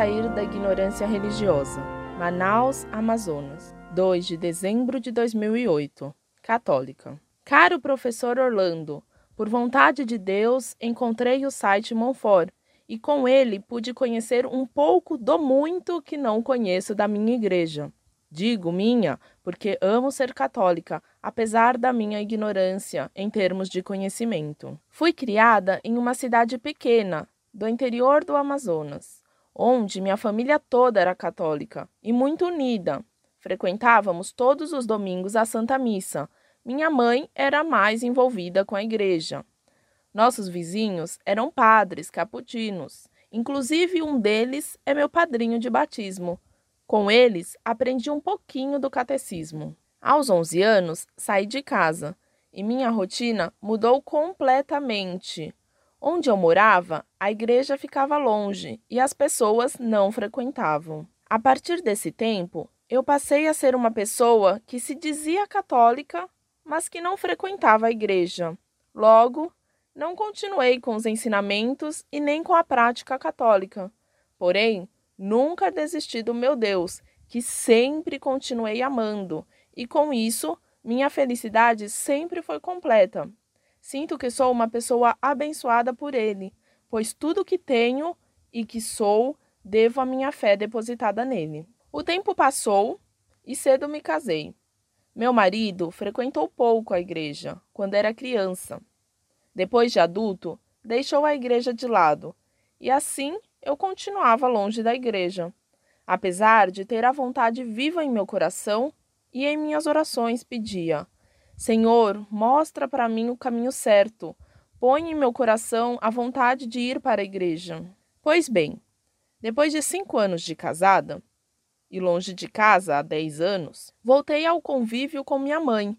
sair da ignorância religiosa. Manaus, Amazonas, 2 de dezembro de 2008. Católica. Caro professor Orlando, por vontade de Deus, encontrei o site Monfort e com ele pude conhecer um pouco do muito que não conheço da minha igreja. Digo minha porque amo ser católica, apesar da minha ignorância em termos de conhecimento. Fui criada em uma cidade pequena, do interior do Amazonas, onde minha família toda era católica e muito unida. Frequentávamos todos os domingos a Santa Missa. Minha mãe era mais envolvida com a igreja. Nossos vizinhos eram padres capuchinos, inclusive um deles é meu padrinho de batismo. Com eles, aprendi um pouquinho do catecismo. Aos 11 anos, saí de casa e minha rotina mudou completamente. Onde eu morava, a igreja ficava longe e as pessoas não frequentavam. A partir desse tempo, eu passei a ser uma pessoa que se dizia católica, mas que não frequentava a igreja. Logo, não continuei com os ensinamentos e nem com a prática católica. Porém, Nunca desisti do meu Deus, que sempre continuei amando, e com isso, minha felicidade sempre foi completa. Sinto que sou uma pessoa abençoada por Ele, pois tudo que tenho e que sou devo à minha fé depositada nele. O tempo passou e cedo me casei. Meu marido frequentou pouco a igreja quando era criança. Depois de adulto, deixou a igreja de lado e assim eu continuava longe da igreja, apesar de ter a vontade viva em meu coração e em minhas orações pedia: Senhor, mostra para mim o caminho certo, põe em meu coração a vontade de ir para a igreja. Pois bem, depois de cinco anos de casada, e longe de casa há dez anos, voltei ao convívio com minha mãe,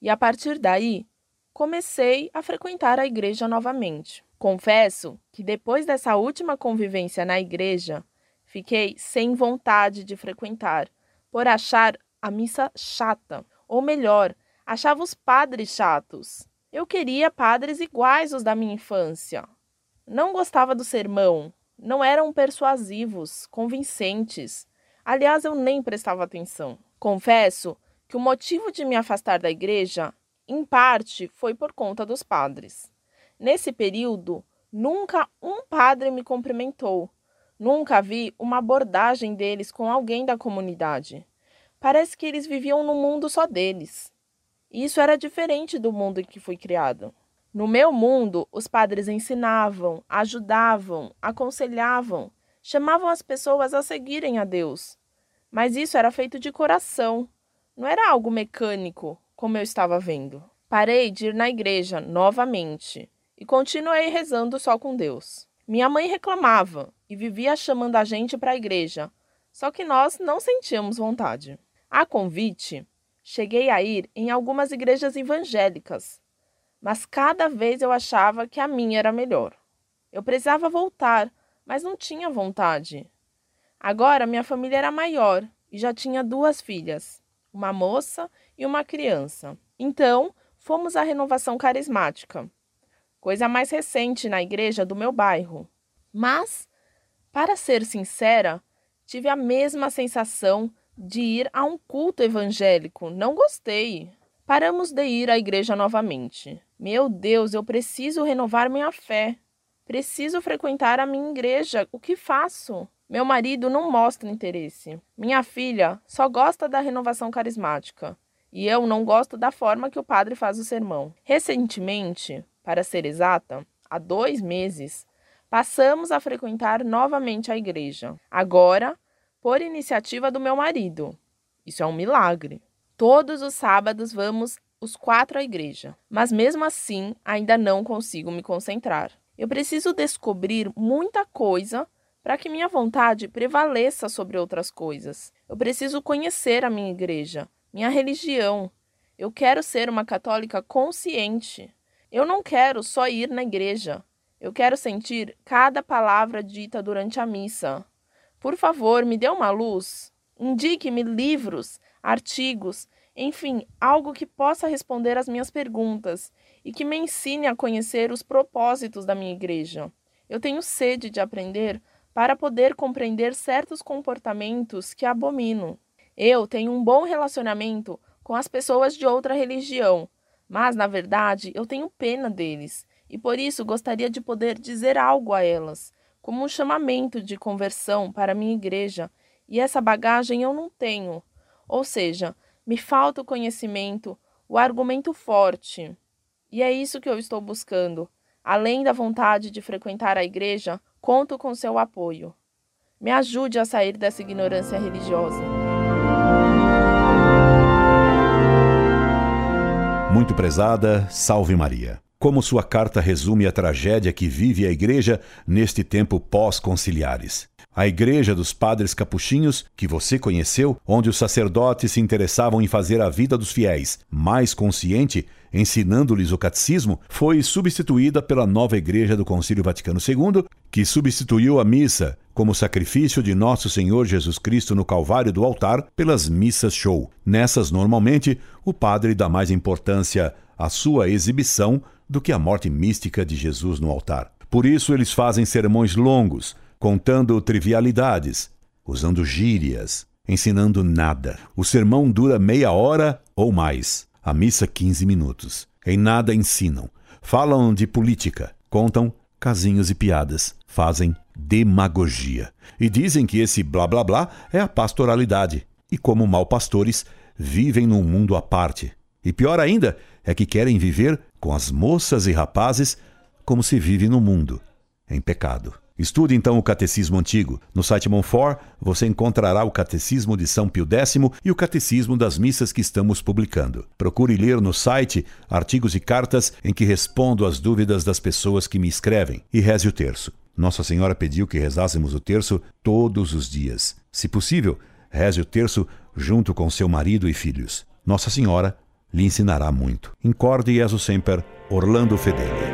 e a partir daí comecei a frequentar a igreja novamente. Confesso que depois dessa última convivência na igreja, fiquei sem vontade de frequentar, por achar a missa chata, ou melhor, achava os padres chatos. Eu queria padres iguais aos da minha infância. Não gostava do sermão, não eram persuasivos, convincentes. Aliás, eu nem prestava atenção. Confesso que o motivo de me afastar da igreja, em parte, foi por conta dos padres. Nesse período, nunca um padre me cumprimentou. Nunca vi uma abordagem deles com alguém da comunidade. Parece que eles viviam num mundo só deles. Isso era diferente do mundo em que fui criado. No meu mundo, os padres ensinavam, ajudavam, aconselhavam, chamavam as pessoas a seguirem a Deus. Mas isso era feito de coração, não era algo mecânico, como eu estava vendo. Parei de ir na igreja novamente e continuei rezando só com Deus. Minha mãe reclamava e vivia chamando a gente para a igreja, só que nós não sentíamos vontade. A convite, cheguei a ir em algumas igrejas evangélicas, mas cada vez eu achava que a minha era melhor. Eu precisava voltar, mas não tinha vontade. Agora minha família era maior e já tinha duas filhas, uma moça e uma criança. Então, fomos à renovação carismática coisa mais recente na igreja do meu bairro. Mas, para ser sincera, tive a mesma sensação de ir a um culto evangélico. Não gostei. Paramos de ir à igreja novamente. Meu Deus, eu preciso renovar minha fé. Preciso frequentar a minha igreja. O que faço? Meu marido não mostra interesse. Minha filha só gosta da renovação carismática. E eu não gosto da forma que o padre faz o sermão. Recentemente, para ser exata, há dois meses, passamos a frequentar novamente a igreja. Agora, por iniciativa do meu marido. Isso é um milagre. Todos os sábados vamos os quatro à igreja, mas mesmo assim ainda não consigo me concentrar. Eu preciso descobrir muita coisa para que minha vontade prevaleça sobre outras coisas. Eu preciso conhecer a minha igreja, minha religião. Eu quero ser uma católica consciente. Eu não quero só ir na igreja. Eu quero sentir cada palavra dita durante a missa. Por favor, me dê uma luz. Indique-me livros, artigos, enfim, algo que possa responder às minhas perguntas e que me ensine a conhecer os propósitos da minha igreja. Eu tenho sede de aprender para poder compreender certos comportamentos que abomino. Eu tenho um bom relacionamento com as pessoas de outra religião, mas na verdade eu tenho pena deles e por isso gostaria de poder dizer algo a elas, como um chamamento de conversão para minha igreja, e essa bagagem eu não tenho. Ou seja, me falta o conhecimento, o argumento forte. E é isso que eu estou buscando. Além da vontade de frequentar a igreja, conto com seu apoio. Me ajude a sair dessa ignorância religiosa. Muito prezada, salve Maria. Como sua carta resume a tragédia que vive a Igreja neste tempo pós-conciliares. A Igreja dos Padres Capuchinhos, que você conheceu, onde os sacerdotes se interessavam em fazer a vida dos fiéis mais consciente, ensinando-lhes o catecismo, foi substituída pela nova Igreja do Concílio Vaticano II, que substituiu a missa como sacrifício de Nosso Senhor Jesus Cristo no Calvário do altar pelas missas show. Nessas, normalmente, o padre dá mais importância à sua exibição do que a morte mística de Jesus no altar. Por isso eles fazem sermões longos, contando trivialidades, usando gírias, ensinando nada. O sermão dura meia hora ou mais, a missa 15 minutos. Em nada ensinam. Falam de política, contam casinhos e piadas, fazem demagogia. E dizem que esse blá blá blá é a pastoralidade. E como mal pastores, vivem num mundo à parte. E pior ainda é que querem viver com as moças e rapazes como se vive no mundo, em pecado. Estude então o Catecismo Antigo. No site Monfort você encontrará o Catecismo de São Pio X e o Catecismo das Missas que estamos publicando. Procure ler no site artigos e cartas em que respondo às dúvidas das pessoas que me escrevem e reze o terço. Nossa Senhora pediu que rezássemos o terço todos os dias. Se possível, reze o terço junto com seu marido e filhos. Nossa Senhora lhe ensinará muito. Incorde Jesus Semper, Orlando Fedeli.